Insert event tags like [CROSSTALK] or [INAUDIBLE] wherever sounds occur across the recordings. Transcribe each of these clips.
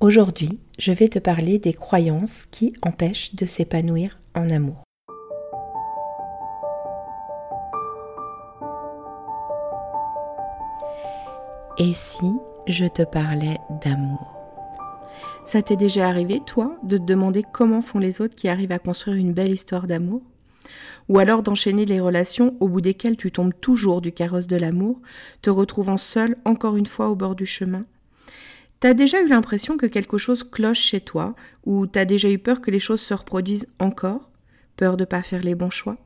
Aujourd'hui, je vais te parler des croyances qui empêchent de s'épanouir en amour. Et si je te parlais d'amour? Ça t'est déjà arrivé, toi, de te demander comment font les autres qui arrivent à construire une belle histoire d'amour? Ou alors d'enchaîner les relations au bout desquelles tu tombes toujours du carrosse de l'amour, te retrouvant seul encore une fois au bord du chemin? T'as déjà eu l'impression que quelque chose cloche chez toi, ou t'as déjà eu peur que les choses se reproduisent encore? Peur de pas faire les bons choix?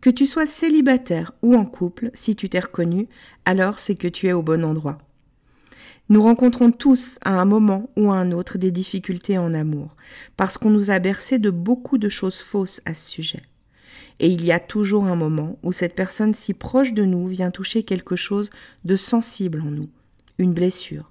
Que tu sois célibataire ou en couple, si tu t'es reconnu, alors c'est que tu es au bon endroit. Nous rencontrons tous à un moment ou à un autre des difficultés en amour, parce qu'on nous a bercé de beaucoup de choses fausses à ce sujet. Et il y a toujours un moment où cette personne si proche de nous vient toucher quelque chose de sensible en nous, une blessure.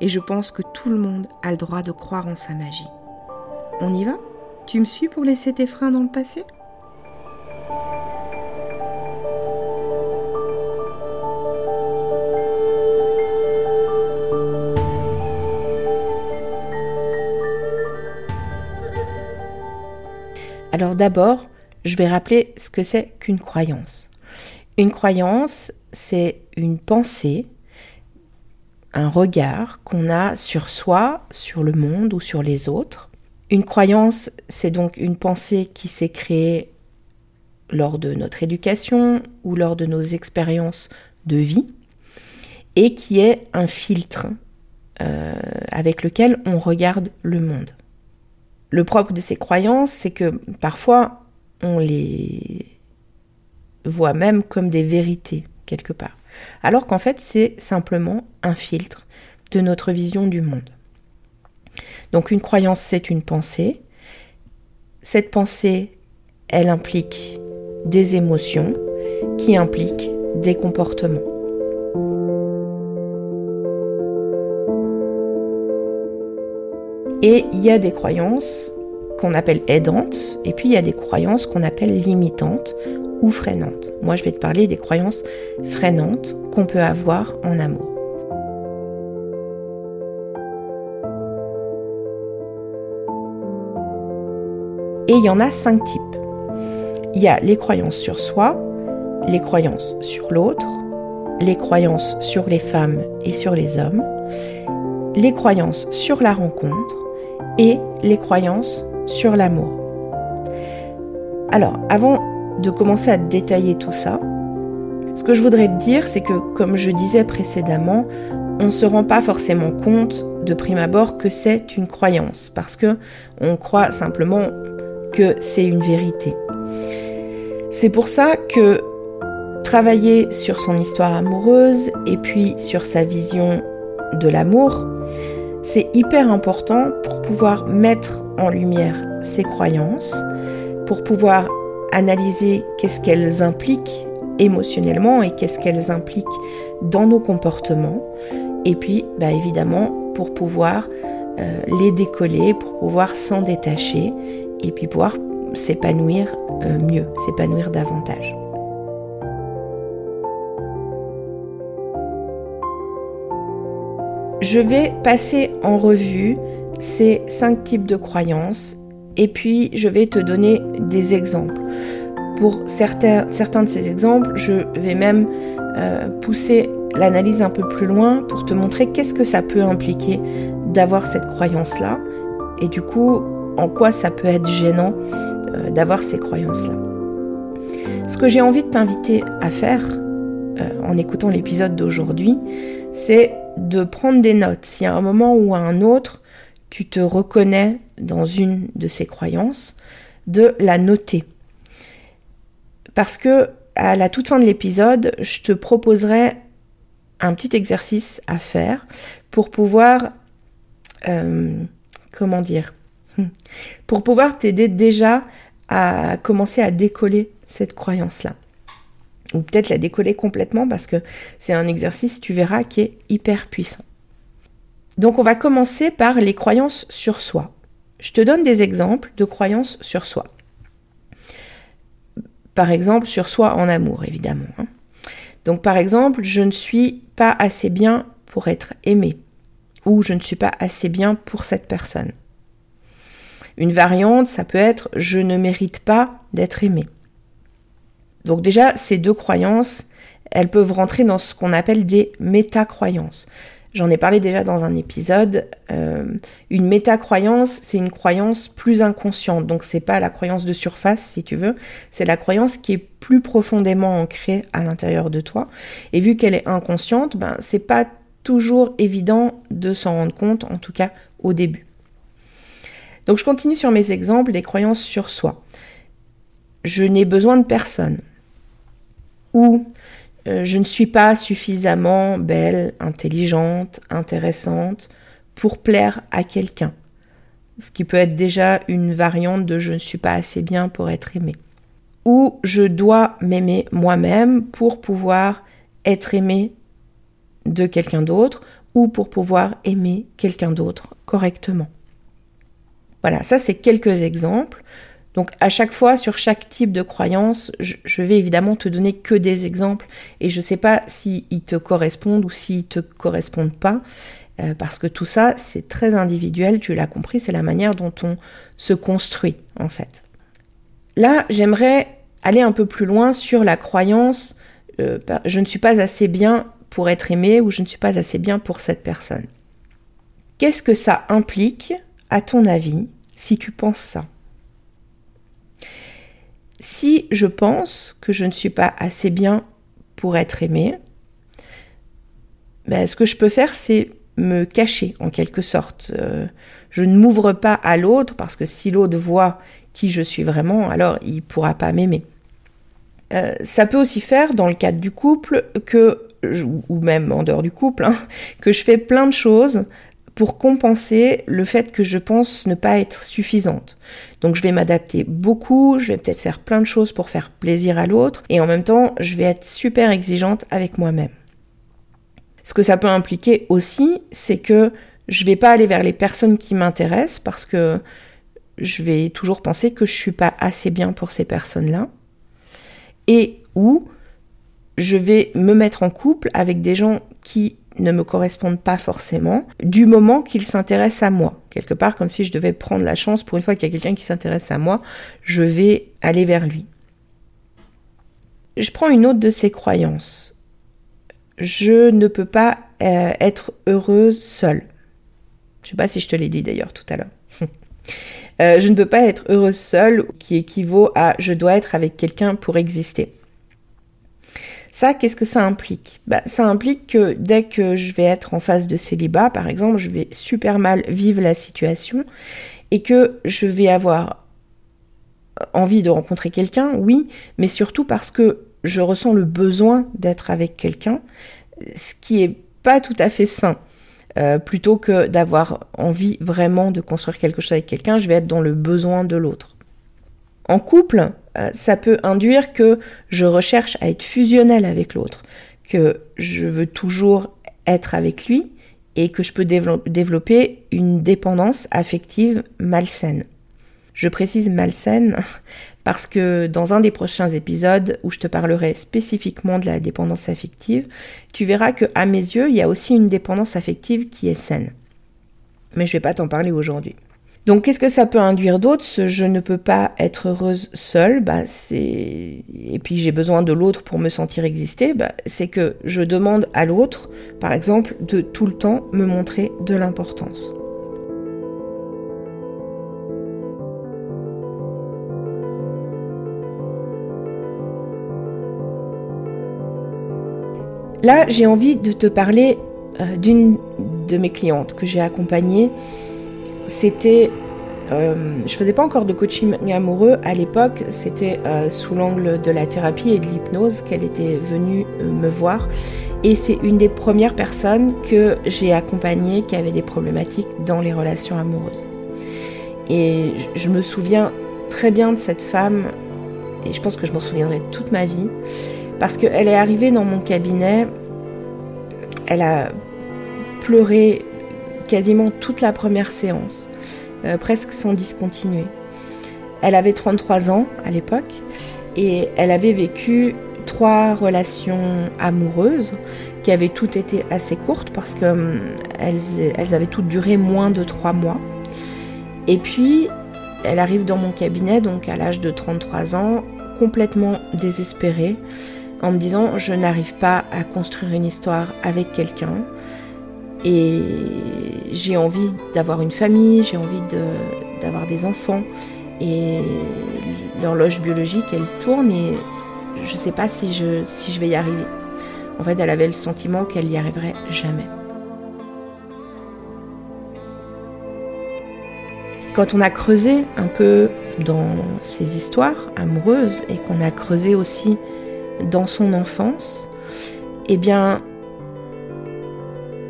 et je pense que tout le monde a le droit de croire en sa magie. On y va? Tu me suis pour laisser tes freins dans le passé? Alors d'abord, je vais rappeler ce que c'est qu'une croyance. Une croyance, c'est une pensée un regard qu'on a sur soi, sur le monde ou sur les autres. Une croyance, c'est donc une pensée qui s'est créée lors de notre éducation ou lors de nos expériences de vie et qui est un filtre euh, avec lequel on regarde le monde. Le propre de ces croyances, c'est que parfois on les voit même comme des vérités quelque part alors qu'en fait c'est simplement un filtre de notre vision du monde. Donc une croyance, c'est une pensée. Cette pensée, elle implique des émotions qui impliquent des comportements. Et il y a des croyances qu'on appelle aidantes, et puis il y a des croyances qu'on appelle limitantes ou freinantes. Moi, je vais te parler des croyances freinantes qu'on peut avoir en amour. Et il y en a cinq types. Il y a les croyances sur soi, les croyances sur l'autre, les croyances sur les femmes et sur les hommes, les croyances sur la rencontre et les croyances sur l'amour. Alors, avant de commencer à détailler tout ça, ce que je voudrais te dire, c'est que, comme je disais précédemment, on ne se rend pas forcément compte de prime abord que c'est une croyance, parce que on croit simplement que c'est une vérité. C'est pour ça que travailler sur son histoire amoureuse et puis sur sa vision de l'amour, c'est hyper important pour pouvoir mettre en lumière ses croyances, pour pouvoir analyser qu'est-ce qu'elles impliquent émotionnellement et qu'est-ce qu'elles impliquent dans nos comportements. Et puis, bah, évidemment, pour pouvoir euh, les décoller, pour pouvoir s'en détacher et puis pouvoir s'épanouir euh, mieux, s'épanouir davantage. Je vais passer en revue ces cinq types de croyances et puis je vais te donner des exemples. Pour certains, de ces exemples, je vais même euh, pousser l'analyse un peu plus loin pour te montrer qu'est-ce que ça peut impliquer d'avoir cette croyance-là et du coup en quoi ça peut être gênant euh, d'avoir ces croyances-là. Ce que j'ai envie de t'inviter à faire euh, en écoutant l'épisode d'aujourd'hui, c'est de prendre des notes. Si à un moment ou à un autre, tu te reconnais dans une de ces croyances, de la noter. Parce que à la toute fin de l'épisode, je te proposerai un petit exercice à faire pour pouvoir, euh, comment dire, [LAUGHS] pour pouvoir t'aider déjà à commencer à décoller cette croyance-là. Ou peut-être la décoller complètement parce que c'est un exercice, tu verras, qui est hyper puissant. Donc on va commencer par les croyances sur soi. Je te donne des exemples de croyances sur soi. Par exemple, sur soi en amour, évidemment. Hein. Donc par exemple, je ne suis pas assez bien pour être aimé ou je ne suis pas assez bien pour cette personne. Une variante, ça peut être je ne mérite pas d'être aimé. Donc déjà, ces deux croyances, elles peuvent rentrer dans ce qu'on appelle des métacroyances. J'en ai parlé déjà dans un épisode. Euh, une métacroyance, c'est une croyance plus inconsciente. Donc c'est pas la croyance de surface, si tu veux. C'est la croyance qui est plus profondément ancrée à l'intérieur de toi. Et vu qu'elle est inconsciente, ben c'est pas toujours évident de s'en rendre compte, en tout cas au début. Donc je continue sur mes exemples des croyances sur soi. Je n'ai besoin de personne. Ou je ne suis pas suffisamment belle, intelligente, intéressante pour plaire à quelqu'un. Ce qui peut être déjà une variante de je ne suis pas assez bien pour être aimée. Ou je dois m'aimer moi-même pour pouvoir être aimée de quelqu'un d'autre ou pour pouvoir aimer quelqu'un d'autre correctement. Voilà, ça c'est quelques exemples. Donc à chaque fois, sur chaque type de croyance, je, vais évidemment te donner que des exemples et je ne sais pas s'ils te correspondent ou s'ils ne te correspondent pas. Euh, parce que tout ça, c'est très individuel, tu l'as compris, c'est la manière dont on se construit en fait. Là, j'aimerais aller un peu plus loin sur la croyance euh, je ne suis pas assez bien pour être aimé ou je ne suis pas assez bien pour cette personne. Qu'est-ce que ça implique, à ton avis, si tu penses ça? Si je pense que je ne suis pas assez bien pour être aimé, ben, ce que je peux faire, c'est me cacher en quelque sorte. Euh, je ne m'ouvre pas à l'autre parce que si l'autre voit qui je suis vraiment, alors il ne pourra pas m'aimer. Euh, ça peut aussi faire, dans le cadre du couple, que ou même en dehors du couple, hein, que je fais plein de choses pour compenser le fait que je pense ne pas être suffisante. Donc je vais m'adapter beaucoup, je vais peut-être faire plein de choses pour faire plaisir à l'autre, et en même temps, je vais être super exigeante avec moi-même. Ce que ça peut impliquer aussi, c'est que je vais pas aller vers les personnes qui m'intéressent parce que je vais toujours penser que je suis pas assez bien pour ces personnes-là. Et ou je vais me mettre en couple avec des gens qui ne me correspondent pas forcément, du moment qu'ils s'intéressent à moi. Quelque part, comme si je devais prendre la chance, pour une fois qu'il y a quelqu'un qui s'intéresse à moi, je vais aller vers lui. Je prends une autre de ces croyances. Je ne peux pas euh, être heureuse seule. Je ne sais pas si je te l'ai dit d'ailleurs tout à l'heure. [LAUGHS] Euh, je ne peux pas être heureuse seule, qui équivaut à je dois être avec quelqu'un pour exister. Ça, qu'est-ce que ça implique? Bah, Ça implique que dès que je vais être en phase de célibat, par exemple, je vais super mal vivre la situation et que je vais avoir envie de rencontrer quelqu'un, oui, mais surtout parce que je ressens le besoin d'être avec quelqu'un, ce qui est pas tout à fait sain. Euh, plutôt que d'avoir envie vraiment de construire quelque chose avec quelqu'un, je vais être dans le besoin de l'autre. En couple, euh, ça peut induire que je recherche à être fusionnel avec l'autre, que je veux toujours être avec lui et que je peux développer une dépendance affective malsaine. Je précise malsaine [LAUGHS] parce que dans un des prochains épisodes où je te parlerai spécifiquement de la dépendance affective, tu verras que à mes yeux, il y a aussi une dépendance affective qui est saine. Mais je vais pas t'en parler aujourd'hui. Donc qu'est-ce que ça peut induire d'autre je ne peux pas être heureuse seule, bah, et puis j'ai besoin de l'autre pour me sentir exister, bah, c'est que je demande à l'autre, par exemple, de tout le temps me montrer de l'importance. Là, j'ai envie de te parler euh, d'une de mes clientes que j'ai accompagnée c'était euh, je faisais pas encore de coaching amoureux à l'époque, c'était euh, sous l'angle de la thérapie et de l'hypnose qu'elle était venue euh, me voir. Et c'est une des premières personnes que j'ai accompagnées qui avait des problématiques dans les relations amoureuses. Et je me souviens très bien de cette femme, et je pense que je m'en souviendrai toute ma vie, parce qu'elle est arrivée dans mon cabinet, elle a pleuré quasiment toute la première séance, euh, presque sans discontinuer. Elle avait 33 ans à l'époque et elle avait vécu trois relations amoureuses qui avaient toutes été assez courtes parce qu'elles hum, avaient toutes duré moins de trois mois. Et puis, elle arrive dans mon cabinet, donc à l'âge de 33 ans, complètement désespérée, en me disant je n'arrive pas à construire une histoire avec quelqu'un. Et j'ai envie d'avoir une famille, j'ai envie d'avoir des enfants. Et l'horloge biologique, elle tourne et je ne sais pas si je, si je vais y arriver. En fait, elle avait le sentiment qu'elle n'y arriverait jamais. Quand on a creusé un peu dans ses histoires amoureuses et qu'on a creusé aussi dans son enfance, eh bien,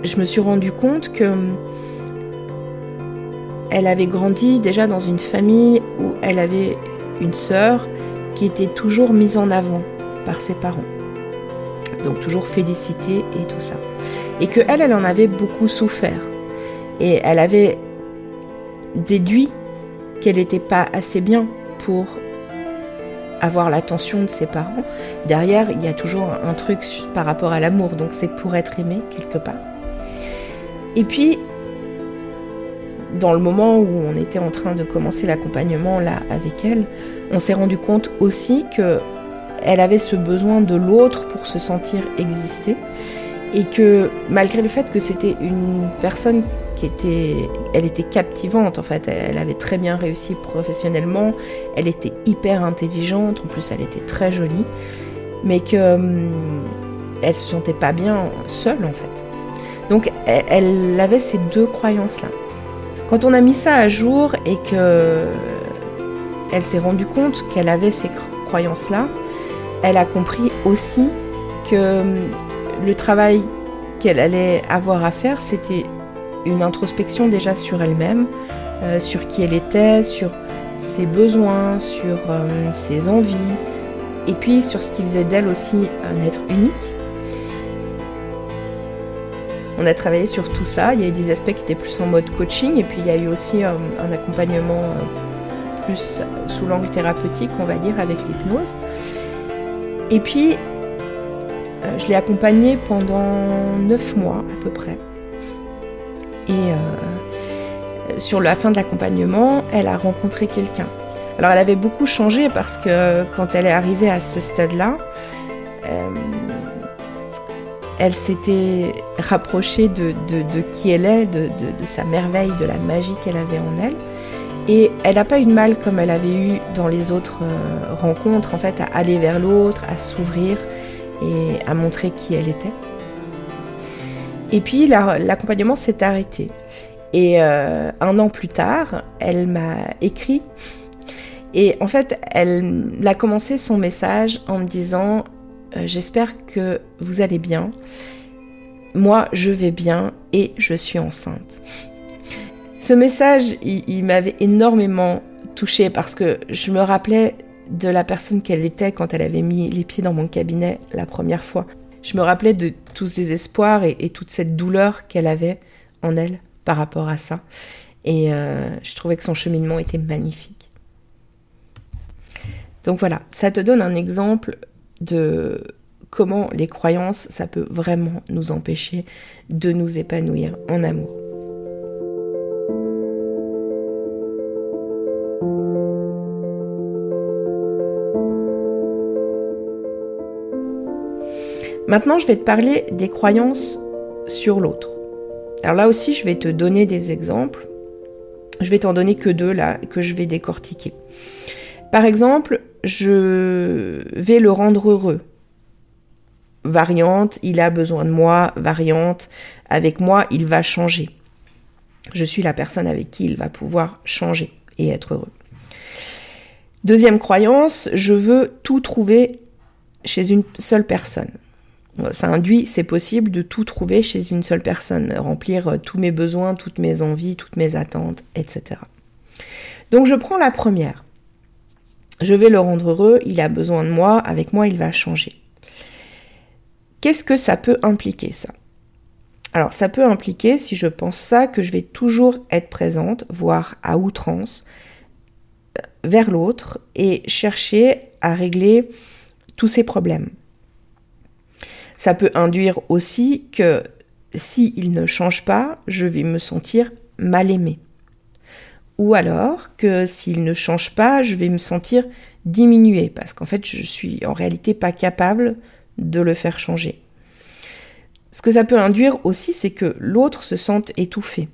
je me suis rendu compte que elle avait grandi déjà dans une famille où elle avait une sœur qui était toujours mise en avant par ses parents. Donc toujours félicitée et tout ça. Et que elle, elle en avait beaucoup souffert. Et elle avait déduit qu'elle n'était pas assez bien pour avoir l'attention de ses parents. Derrière, il y a toujours un truc par rapport à l'amour, donc c'est pour être aimé quelque part. Et puis, dans le moment où on était en train de commencer l'accompagnement là avec elle, on s'est rendu compte aussi que elle avait ce besoin de l'autre pour se sentir exister et que malgré le fait que c'était une personne qui était elle était captivante en fait, elle avait très bien réussi professionnellement, elle était hyper intelligente, en plus elle était très jolie, mais que hum, elle se sentait pas bien seule en fait. Donc elle avait ces deux croyances là. Quand on a mis ça à jour et que elle s'est rendue compte qu'elle avait ces croyances-là, elle a compris aussi que hum, le travail qu'elle allait avoir à faire, c'était une introspection déjà sur elle-même, euh, sur qui elle était, sur ses besoins, sur hum, ses envies, et puis sur ce qui faisait d'elle aussi un être unique. On a travaillé sur tout ça. Il y a eu des aspects qui étaient plus en mode coaching et puis il y a eu aussi euh, un, accompagnement euh, plus sous l'angle thérapeutique, on va dire, avec l'hypnose. Et puis, euh, je l'ai accompagnée pendant neuf mois à peu près. Et sur la fin de l'accompagnement, elle a rencontré quelqu'un. Alors elle avait beaucoup changé parce que quand elle est arrivée à ce stade-là, elle s'était rapprochée de, qui elle est, de, sa merveille, de la magie qu'elle avait en elle. Et elle n'a pas eu de mal comme elle avait eu dans les autres euh, rencontres, en fait, à aller vers l'autre, à s'ouvrir et à montrer qui elle était. Et puis l'accompagnement s'est arrêté. Et euh, un an plus tard, elle m'a écrit. Et en fait, elle a commencé son message en me disant j'espère que vous allez bien. Moi, je vais bien et je suis enceinte. Ce message, il, m'avait énormément touchée parce que je me rappelais de la personne qu'elle était quand elle avait mis les pieds dans mon cabinet la première fois. Je me rappelais de tous ces espoirs et, toute cette douleur qu'elle avait en elle par rapport à ça. Et euh, je trouvais que son cheminement était magnifique. Donc voilà, ça te donne un exemple de comment les croyances, ça peut vraiment nous empêcher de nous épanouir en amour. Maintenant, je vais te parler des croyances sur l'autre. Alors là aussi, je vais te donner des exemples. Je vais t'en donner que deux là que je vais décortiquer. Par exemple, je vais le rendre heureux. Variante, il a besoin de moi. Variante, avec moi, il va changer. Je suis la personne avec qui il va pouvoir changer et être heureux. Deuxième croyance, je veux tout trouver chez une seule personne. Ça induit, c'est possible de tout trouver chez une seule personne, remplir tous mes besoins, toutes mes envies, toutes mes attentes, etc. Donc je prends la première. Je vais le rendre heureux, il a besoin de moi, avec moi il va changer. Qu'est-ce que ça peut impliquer ça? Alors ça peut impliquer, si je pense ça, que je vais toujours être présente, voire à outrance, euh, vers l'autre et chercher à régler tous ces problèmes. Ça peut induire aussi que s'il ne change pas, je vais me sentir mal aimé. Ou alors que s'il ne change pas, je vais me sentir diminué parce qu'en fait, je suis en réalité pas capable de le faire changer. Ce que ça peut induire aussi, c'est que l'autre se sente étouffé.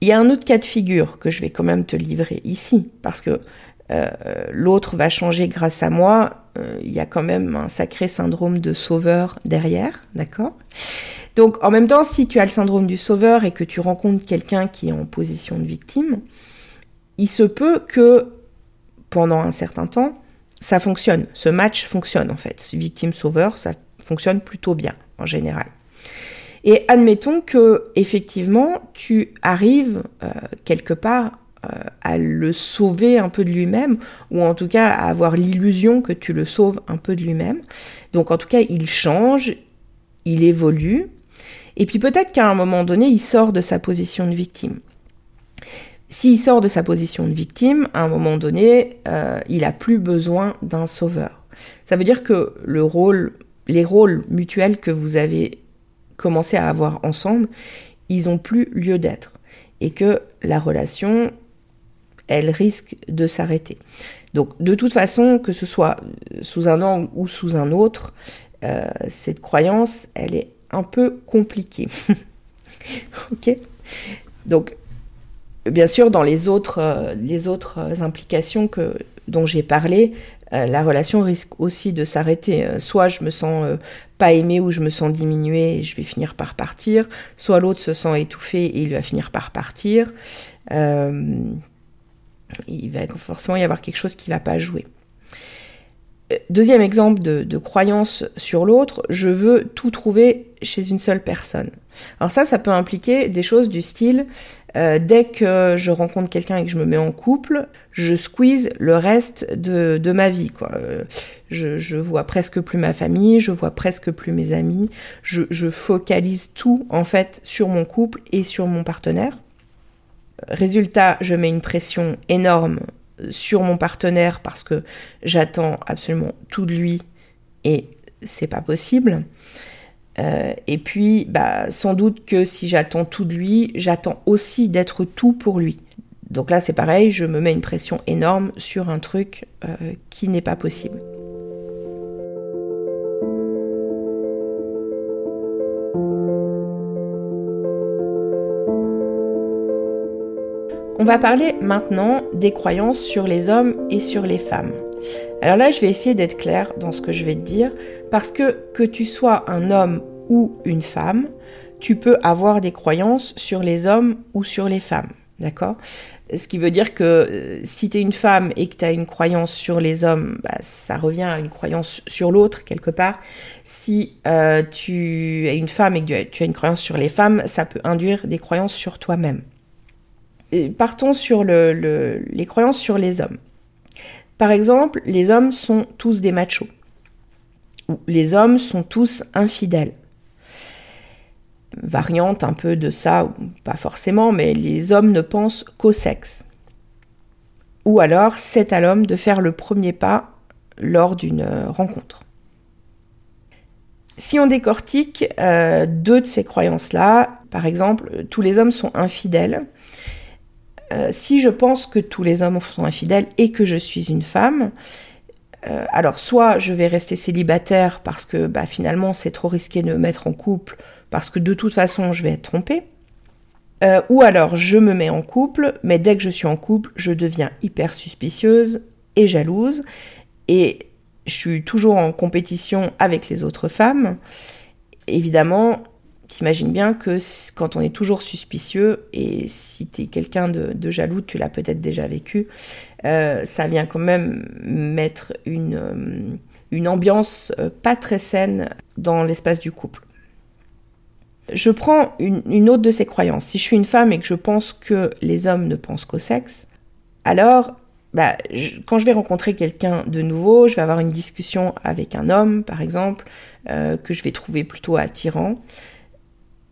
Il y a un autre cas de figure que je vais quand même te livrer ici, parce que euh, l'autre va changer grâce à moi, euh, il y a quand même un sacré syndrome de sauveur derrière, d'accord? Donc en même temps, si tu as le syndrome du sauveur et que tu rencontres quelqu'un qui est en position de victime, il se peut que pendant un certain temps, ça fonctionne, ce match fonctionne en fait. Victime-sauveur, ça fonctionne plutôt bien en général. Et admettons que effectivement tu arrives euh, quelque part à le sauver un peu de lui-même, ou en tout cas à avoir l'illusion que tu le sauves un peu de lui-même. Donc en tout cas, il change, il évolue, et puis peut-être qu'à un moment donné, il sort de sa position de victime. S'il sort de sa position de victime, à un moment donné, euh, il a plus besoin d'un sauveur. Ça veut dire que le rôle, les rôles mutuels que vous avez commencé à avoir ensemble, ils ont plus lieu d'être et que la relation elle risque de s'arrêter. Donc de toute façon, que ce soit sous un angle ou sous un autre, euh, cette croyance, elle est un peu compliquée. [LAUGHS] ok Donc bien sûr, dans les autres, euh, implications que, dont j'ai parlé, euh, la relation risque aussi de s'arrêter. soit je me sens pas aimé ou je me sens diminué et je vais finir par partir, soit l'autre se sent étouffé et il va finir par partir il va forcément y avoir quelque chose qui ne va pas jouer. Euh, deuxième exemple de, croyance sur l'autre, je veux tout trouver chez une seule personne. Alors ça, ça peut impliquer des choses du style, euh, dès que je rencontre quelqu'un et que je me mets en couple, je squeeze le reste de, ma vie. Quoi. Euh, je, vois presque plus ma famille, je vois presque plus mes amis, je focalise tout en fait sur mon couple et sur mon partenaire. Résultat, je mets une pression énorme sur mon partenaire parce que j'attends absolument tout de lui et c'est pas possible. Euh, et puis, bah, sans doute que si j'attends tout de lui, j'attends aussi d'être tout pour lui. Donc là, c'est pareil, je me mets une pression énorme sur un truc euh, qui n'est pas possible. On va parler maintenant des croyances sur les hommes et sur les femmes. Alors là, je vais essayer d'être claire dans ce que je vais te dire, parce que que tu sois un homme ou une femme, tu peux avoir des croyances sur les hommes ou sur les femmes. D'accord? Ce qui veut dire que euh, si tu es une femme et que tu as une croyance sur les hommes, bah, ça revient à une croyance sur l'autre quelque part. Si euh, tu es une femme et que tu as une croyance sur les femmes, ça peut induire des croyances sur toi-même partons sur les croyances sur les hommes. Par exemple, les hommes sont tous des machos. Ou les hommes sont tous infidèles. Variante un peu de ça, pas forcément, mais les hommes ne pensent qu'au sexe. Ou alors, c'est à l'homme de faire le premier pas lors d'une euh, rencontre. Si on décortique euh, deux de ces croyances-là, par exemple, tous les hommes sont infidèles, euh, si je pense que tous les hommes sont infidèles et que je suis une femme, euh, alors soit je vais rester célibataire parce que bah, finalement c'est trop risqué de me mettre en couple parce que de toute façon je vais être trompée. Euh, ou alors je me mets en couple, mais dès que je suis en couple, je deviens hyper suspicieuse et jalouse et je suis toujours en compétition avec les autres femmes. Évidemment, T'imagines bien que quand on est toujours suspicieux, et si tu es quelqu'un de, jaloux, tu l'as peut-être déjà vécu, euh, ça vient quand même mettre une, euh, une ambiance euh, pas très saine dans l'espace du couple. Je prends une, autre de ces croyances. Si je suis une femme et que je pense que les hommes ne pensent qu'au sexe, alors bah, quand je vais rencontrer quelqu'un de nouveau, je vais avoir une discussion avec un homme, par exemple, que je vais trouver plutôt attirant.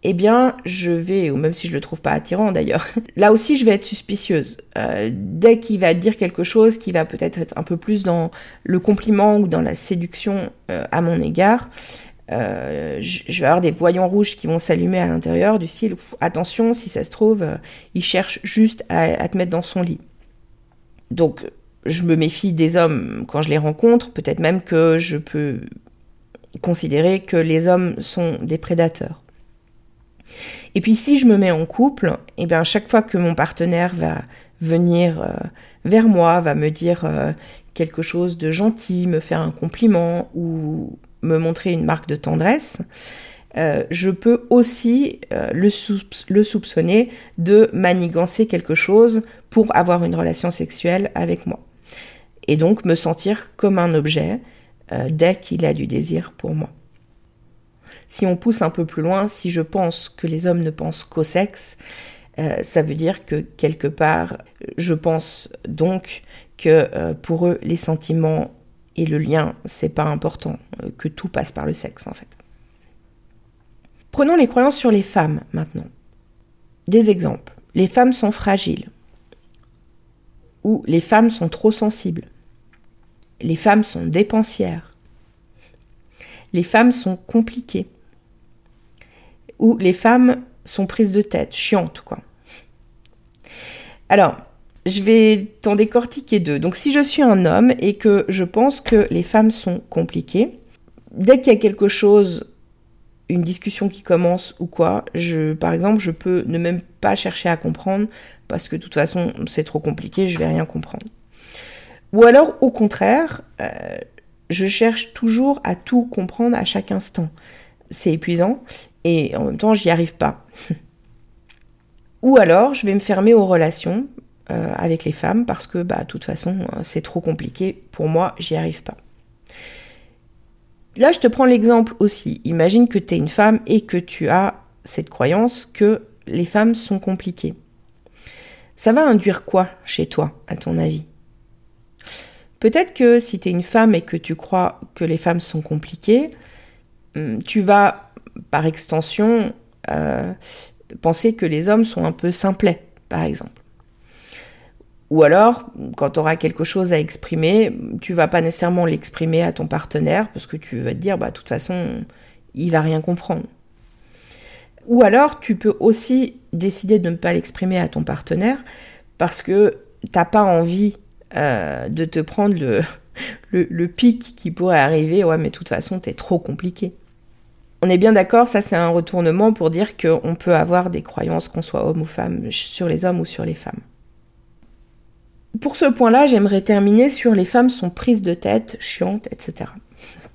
Eh bien, je vais, ou même si je le trouve pas attirant d'ailleurs, [LAUGHS] là aussi je vais être suspicieuse. Euh, dès qu'il va dire quelque chose qui va peut-être être un peu plus dans le compliment ou dans la séduction euh, à mon égard, euh, je vais avoir des voyants rouges qui vont s'allumer à l'intérieur du style attention si ça se trouve il cherche juste à, te mettre dans son lit donc je me méfie des hommes quand je les rencontre peut-être même que je peux considérer que les hommes sont des prédateurs et puis si je me mets en couple et eh bien chaque fois que mon partenaire va venir euh, vers moi va me dire quelque chose de gentil me faire un compliment ou me montrer une marque de tendresse, euh, je peux aussi euh, le, soupçonner de manigancer quelque chose pour avoir une relation sexuelle avec moi. Et donc me sentir comme un objet euh, dès qu'il a du désir pour moi. Si on pousse un peu plus loin, si je pense que les hommes ne pensent qu'au sexe, ça veut dire que quelque part, je pense donc que pour eux, les sentiments et le lien, c'est pas important, euh, que tout passe par le sexe en fait. Prenons les croyances sur les femmes maintenant. Des exemples. Les femmes sont fragiles. Ou les femmes sont trop sensibles. Les femmes sont dépensières. Les femmes sont compliquées. Les femmes sont prises de tête, chiantes quoi. Alors, je vais t'en décortiquer deux. Donc si je suis un homme et que je pense que les femmes sont compliquées, dès qu'il y a quelque chose, une discussion qui commence ou quoi, je, par exemple, je peux ne même pas chercher à comprendre parce que de toute façon c'est trop compliqué, je vais rien comprendre. Ou alors au contraire, euh, je cherche toujours à tout comprendre à chaque instant. C'est épuisant et en même temps j'y arrive pas. [LAUGHS] Ou alors je vais me fermer aux relations euh, avec les femmes parce que bah de toute façon euh, c'est trop compliqué pour moi, j'y arrive pas. Là, je te prends l'exemple aussi. Imagine que tu es une femme et que tu as cette croyance que les femmes sont compliquées. Ça va induire quoi chez toi, à ton avis? Peut-être que si tu es une femme et que tu crois que les femmes sont compliquées, hum, tu vas, par extension, euh, penser que les hommes sont un peu simplets, par exemple. Ou alors, quand tu auras quelque chose à exprimer, tu vas pas nécessairement l'exprimer à ton partenaire parce que tu vas te dire, bah, de toute façon, il va rien comprendre. Ou alors, tu peux aussi décider de ne pas l'exprimer à ton partenaire parce que t'as pas envie euh, de te prendre le, [LAUGHS] le, pic qui pourrait arriver. Ouais, mais de toute façon, t'es trop compliqué. On est bien d'accord, ça c'est un retournement pour dire qu'on peut avoir des croyances, qu'on soit homme ou femme, sur les hommes ou sur les femmes. Pour ce point-là, j'aimerais terminer sur les femmes sont prises de tête, chiantes, etc.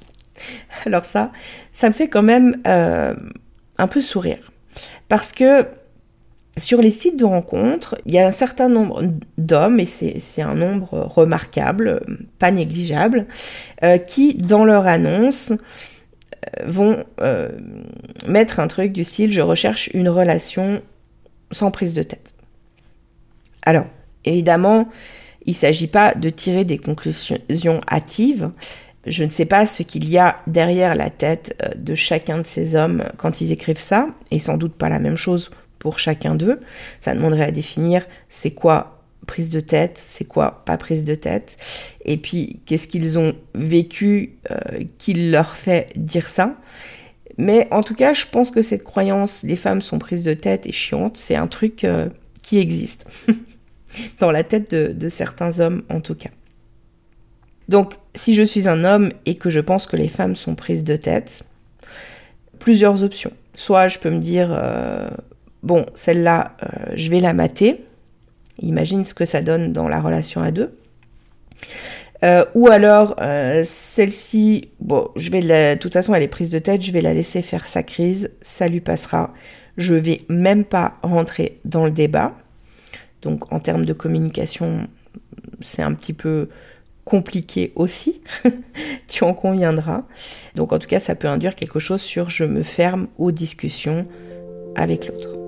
[LAUGHS] Alors ça, ça me fait quand même euh, un peu sourire. Parce que sur les sites de rencontres, il y a un certain nombre d'hommes, et c'est un nombre remarquable, pas négligeable, euh, qui, dans leur annonce, euh, vont mettre un truc du style je recherche une relation sans prise de tête. Alors, Évidemment, il ne s'agit pas de tirer des conclusions hâtives. Je ne sais pas ce qu'il y a derrière la tête euh, de chacun de ces hommes quand ils écrivent ça, et sans doute pas la même chose pour chacun d'eux. Ça demanderait à définir c'est quoi prise de tête, c'est quoi pas prise de tête, et puis qu'est-ce qu'ils ont vécu euh, qui leur fait dire ça. Mais en tout cas, je pense que cette croyance les femmes sont prises de tête et chiantes, c'est un truc euh, qui existe. [LAUGHS] dans la tête de, certains hommes en tout cas. Donc si je suis un homme et que je pense que les femmes sont prises de tête, plusieurs options. Soit je peux me dire, euh, bon, celle-là, je vais la mater. Imagine ce que ça donne dans la relation à deux. Euh, ou alors, celle-ci, bon, je vais de toute façon, elle est prise de tête, je vais la laisser faire sa crise, ça lui passera. Je vais même pas rentrer dans le débat. Donc en termes de communication, c'est un petit peu compliqué aussi, [LAUGHS] tu en conviendras. Donc en tout cas, ça peut induire quelque chose sur je me ferme aux discussions avec l'autre.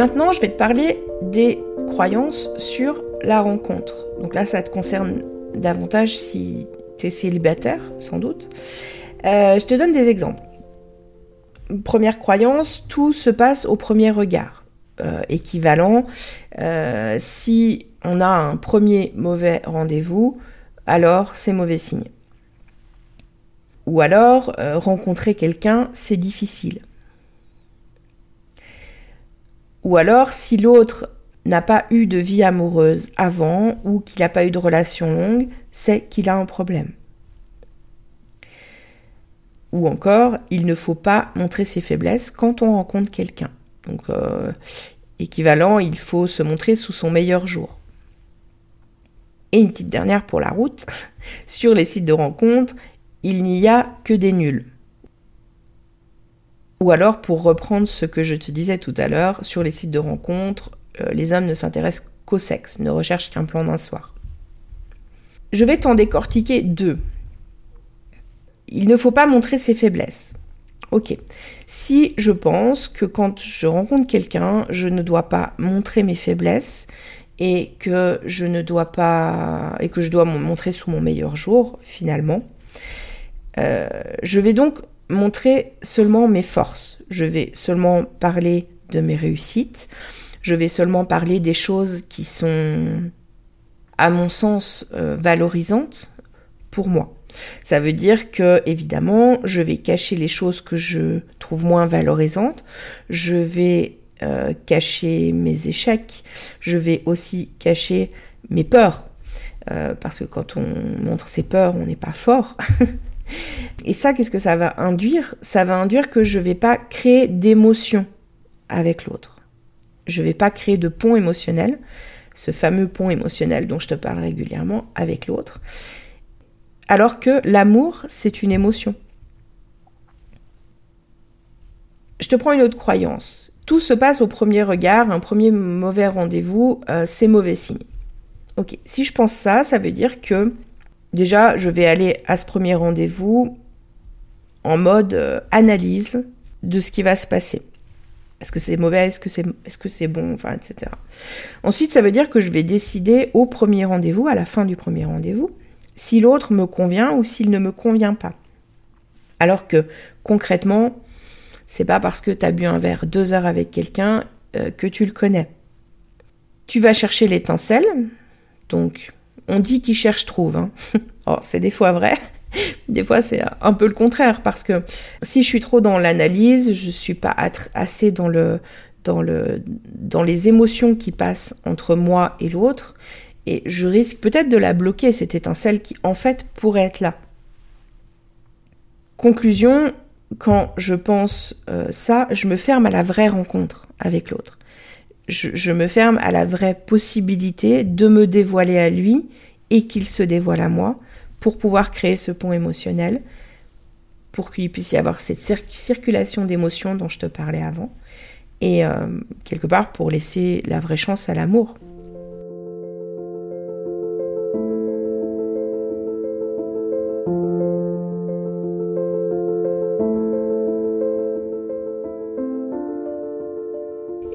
Maintenant, je vais te parler des croyances sur la rencontre. Donc là, ça te concerne davantage si tu es célibataire, sans doute. Euh, je te donne des exemples. Première croyance, tout se passe au premier regard. Euh, équivalent, euh, si on a un premier mauvais rendez-vous, alors c'est mauvais signe. Ou alors, rencontrer quelqu'un, c'est difficile. Ou alors, si l'autre n'a pas eu de vie amoureuse avant ou qu'il n'a pas eu de relation longue, c'est qu'il a un problème. Ou encore, il ne faut pas montrer ses faiblesses quand on rencontre quelqu'un. Donc, euh, équivalent, il faut se montrer sous son meilleur jour. Et une petite dernière pour la route. [LAUGHS] Sur les sites de rencontres, il n'y a que des nuls. Ou alors, pour reprendre ce que je te disais tout à l'heure, sur les sites de rencontres, euh, les hommes ne s'intéressent qu'au sexe, ne recherchent qu'un plan d'un soir. Je vais t'en décortiquer deux. Il ne faut pas montrer ses faiblesses. Ok. Si je pense que quand je rencontre quelqu'un, je ne dois pas montrer mes faiblesses et que je ne dois pas et que je dois me montrer sous mon meilleur jour finalement, euh, je vais donc montrer seulement mes forces. Je vais seulement parler de mes réussites. Je vais seulement parler des choses qui sont, à mon sens, euh, valorisantes pour moi. Ça veut dire que, évidemment, je vais cacher les choses que je trouve moins valorisantes. Je vais euh, cacher mes échecs. Je vais aussi cacher mes peurs. Euh, parce que quand on montre ses peurs, on n'est pas fort. [LAUGHS] Et ça, qu'est-ce que ça va induire? Ça va induire que je ne vais pas créer d'émotion avec l'autre. Je ne vais pas créer de pont émotionnel, ce fameux pont émotionnel dont je te parle régulièrement avec l'autre. Alors que l'amour, c'est une émotion. Je te prends une autre croyance. Tout se passe au premier regard, un premier mauvais rendez-vous, euh, c'est mauvais signe. Ok, si je pense ça, ça veut dire que déjà, je vais aller à ce premier rendez-vous en mode euh, analyse de ce qui va se passer. Est-ce que c'est mauvais Est-ce que c'est est -ce c'est bon Enfin, etc. Ensuite, ça veut dire que je vais décider au premier rendez-vous, à la fin du premier rendez-vous, si l'autre me convient ou s'il ne me convient pas. Alors que concrètement, c'est pas parce que tu as bu un verre deux heures avec quelqu'un euh, que tu le connais. Tu vas chercher l'étincelle, donc on dit qui cherche trouve. Hein. [LAUGHS] oh, c'est des fois vrai. [LAUGHS] Des fois, c'est un peu le contraire parce que si je suis trop dans l'analyse, je suis pas assez dans le dans le dans les émotions qui passent entre moi et l'autre et je risque peut-être de la bloquer cette étincelle qui en fait pourrait être là. Conclusion, quand je pense euh, ça, je me ferme à la vraie rencontre avec l'autre. Je me ferme à la vraie possibilité de me dévoiler à lui et qu'il se dévoile à moi pour pouvoir créer ce pont émotionnel, pour qu'il puisse y avoir cette circulation d'émotions dont je te parlais avant, et euh, quelque part pour laisser la vraie chance à l'amour.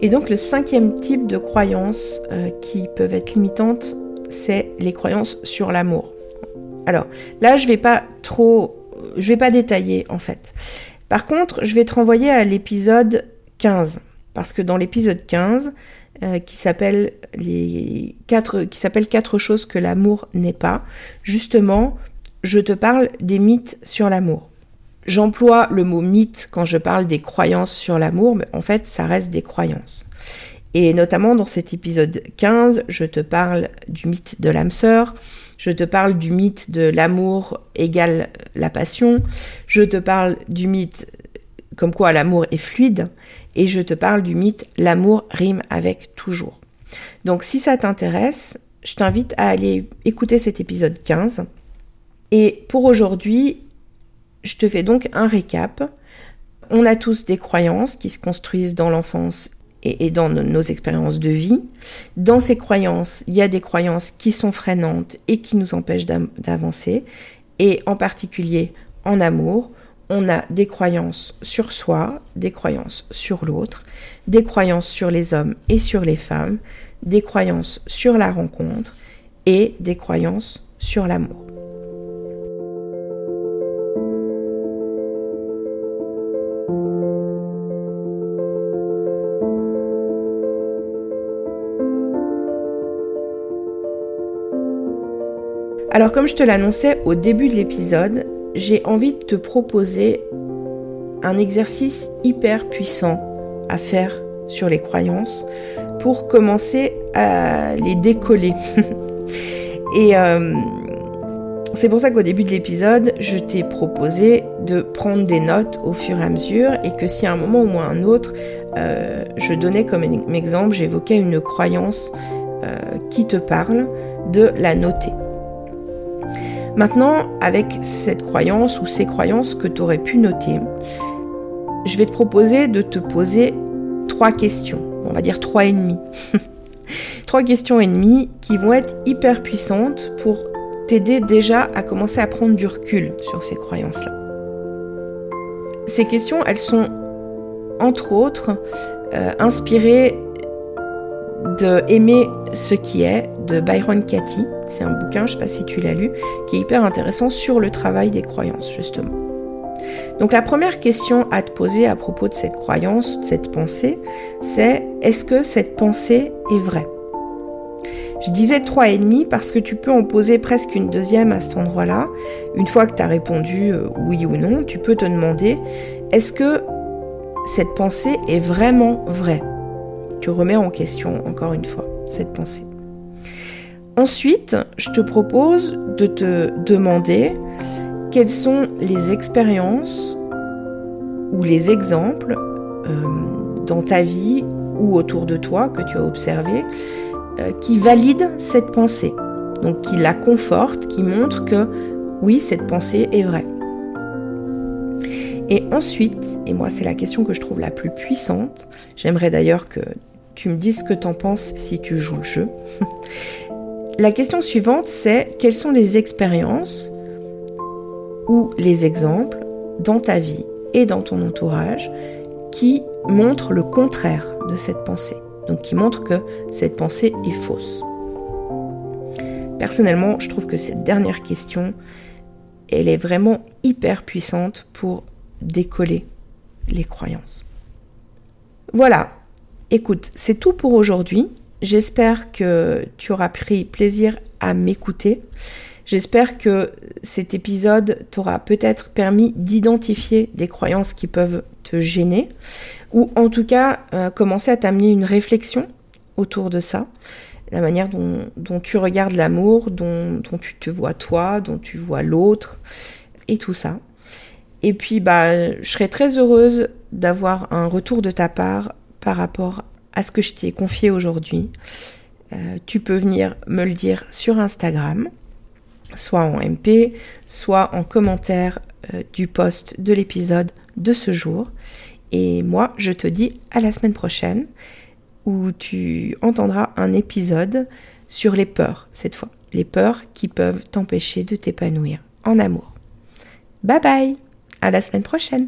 Et donc le cinquième type de croyances euh, qui peuvent être limitantes, c'est les croyances sur l'amour. Alors là, je vais pas trop, je vais pas détailler en fait. Par contre, je vais te renvoyer à l'épisode 15 parce que dans l'épisode 15 euh, qui s'appelle les quatre choses que l'amour n'est pas, justement, je te parle des mythes sur l'amour. J'emploie le mot mythe quand je parle des croyances sur l'amour, mais en fait, ça reste des croyances. Et notamment dans cet épisode 15, je te parle du mythe de l'âme sœur, je te parle du mythe de l'amour égale la passion, je te parle du mythe comme quoi l'amour est fluide, et je te parle du mythe l'amour rime avec toujours. Donc si ça t'intéresse, je t'invite à aller écouter cet épisode 15. Et pour aujourd'hui, je te fais donc un récap On a tous des croyances qui se construisent dans l'enfance et, dans nos expériences de vie. Dans ces croyances, il y a des croyances qui sont freinantes et qui nous empêchent d'avancer. Et en particulier en amour, on a des croyances sur soi, des croyances sur l'autre, des croyances sur les hommes et sur les femmes, des croyances sur la rencontre et des croyances sur l'amour. Alors comme je te l'annonçais au début de l'épisode, j'ai envie de te proposer un exercice hyper puissant à faire sur les croyances pour commencer à les décoller. [LAUGHS] Et euh, c'est pour ça qu'au début de l'épisode, je t'ai proposé de prendre des notes au fur et à mesure et que si à un moment ou à un autre, euh, je donnais comme exemple, j'évoquais une croyance euh, qui te parle, de la noter. Maintenant, avec cette croyance ou ces croyances que tu aurais pu noter, je vais te proposer de te poser trois questions, on va dire trois et demi. [LAUGHS] trois questions et demie qui vont être hyper puissantes pour t'aider déjà à commencer à prendre du recul sur ces croyances-là. Ces questions, elles sont entre autres euh, inspirées de Aimer ce qui est de Byron Katie. C'est un bouquin, je ne sais pas si tu l'as lu, qui est hyper intéressant sur le travail des croyances, justement. Donc la première question à te poser à propos de cette croyance, de cette pensée, c'est est-ce que cette pensée est vraie? Je disais trois et demi parce que tu peux en poser presque une deuxième à cet endroit-là. Une fois que tu as répondu euh, oui ou non, tu peux te demander est-ce que cette pensée est vraiment vraie? Tu remets en question, encore une fois, cette pensée. Ensuite, je te propose de te demander quelles sont les expériences ou les exemples euh, dans ta vie ou autour de toi que tu as observé euh, qui valident cette pensée. Donc qui la confortent, qui montrent que oui, cette pensée est vraie. Et ensuite, et moi c'est la question que je trouve la plus puissante, j'aimerais d'ailleurs que tu me dis ce que t'en penses si tu joues le jeu. La question suivante, c'est quelles sont les expériences ou les exemples dans ta vie et dans ton entourage qui montrent le contraire de cette pensée, donc qui montrent que cette pensée est fausse? Personnellement, je trouve que cette dernière question, elle est vraiment hyper puissante pour décoller les croyances. Voilà, Écoute, c'est tout pour aujourd'hui. J'espère que tu auras pris plaisir à m'écouter. J'espère que cet épisode t'aura peut-être permis d'identifier des croyances qui peuvent te gêner ou en tout cas euh, commencer à t'amener une réflexion autour de ça, la manière dont, tu regardes l'amour, dont, dont, tu te vois toi, dont tu vois l'autre et tout ça. Et puis bah, je serais très heureuse d'avoir un retour de ta part par rapport à ce que je t'ai confié aujourd'hui. Euh, tu peux venir me le dire sur Instagram, soit en MP, soit en commentaire euh, du post de l'épisode de ce jour. Et moi, je te dis à la semaine prochaine où tu entendras un épisode sur les peurs, cette fois. Les peurs qui peuvent t'empêcher de t'épanouir en amour. Bye bye À la semaine prochaine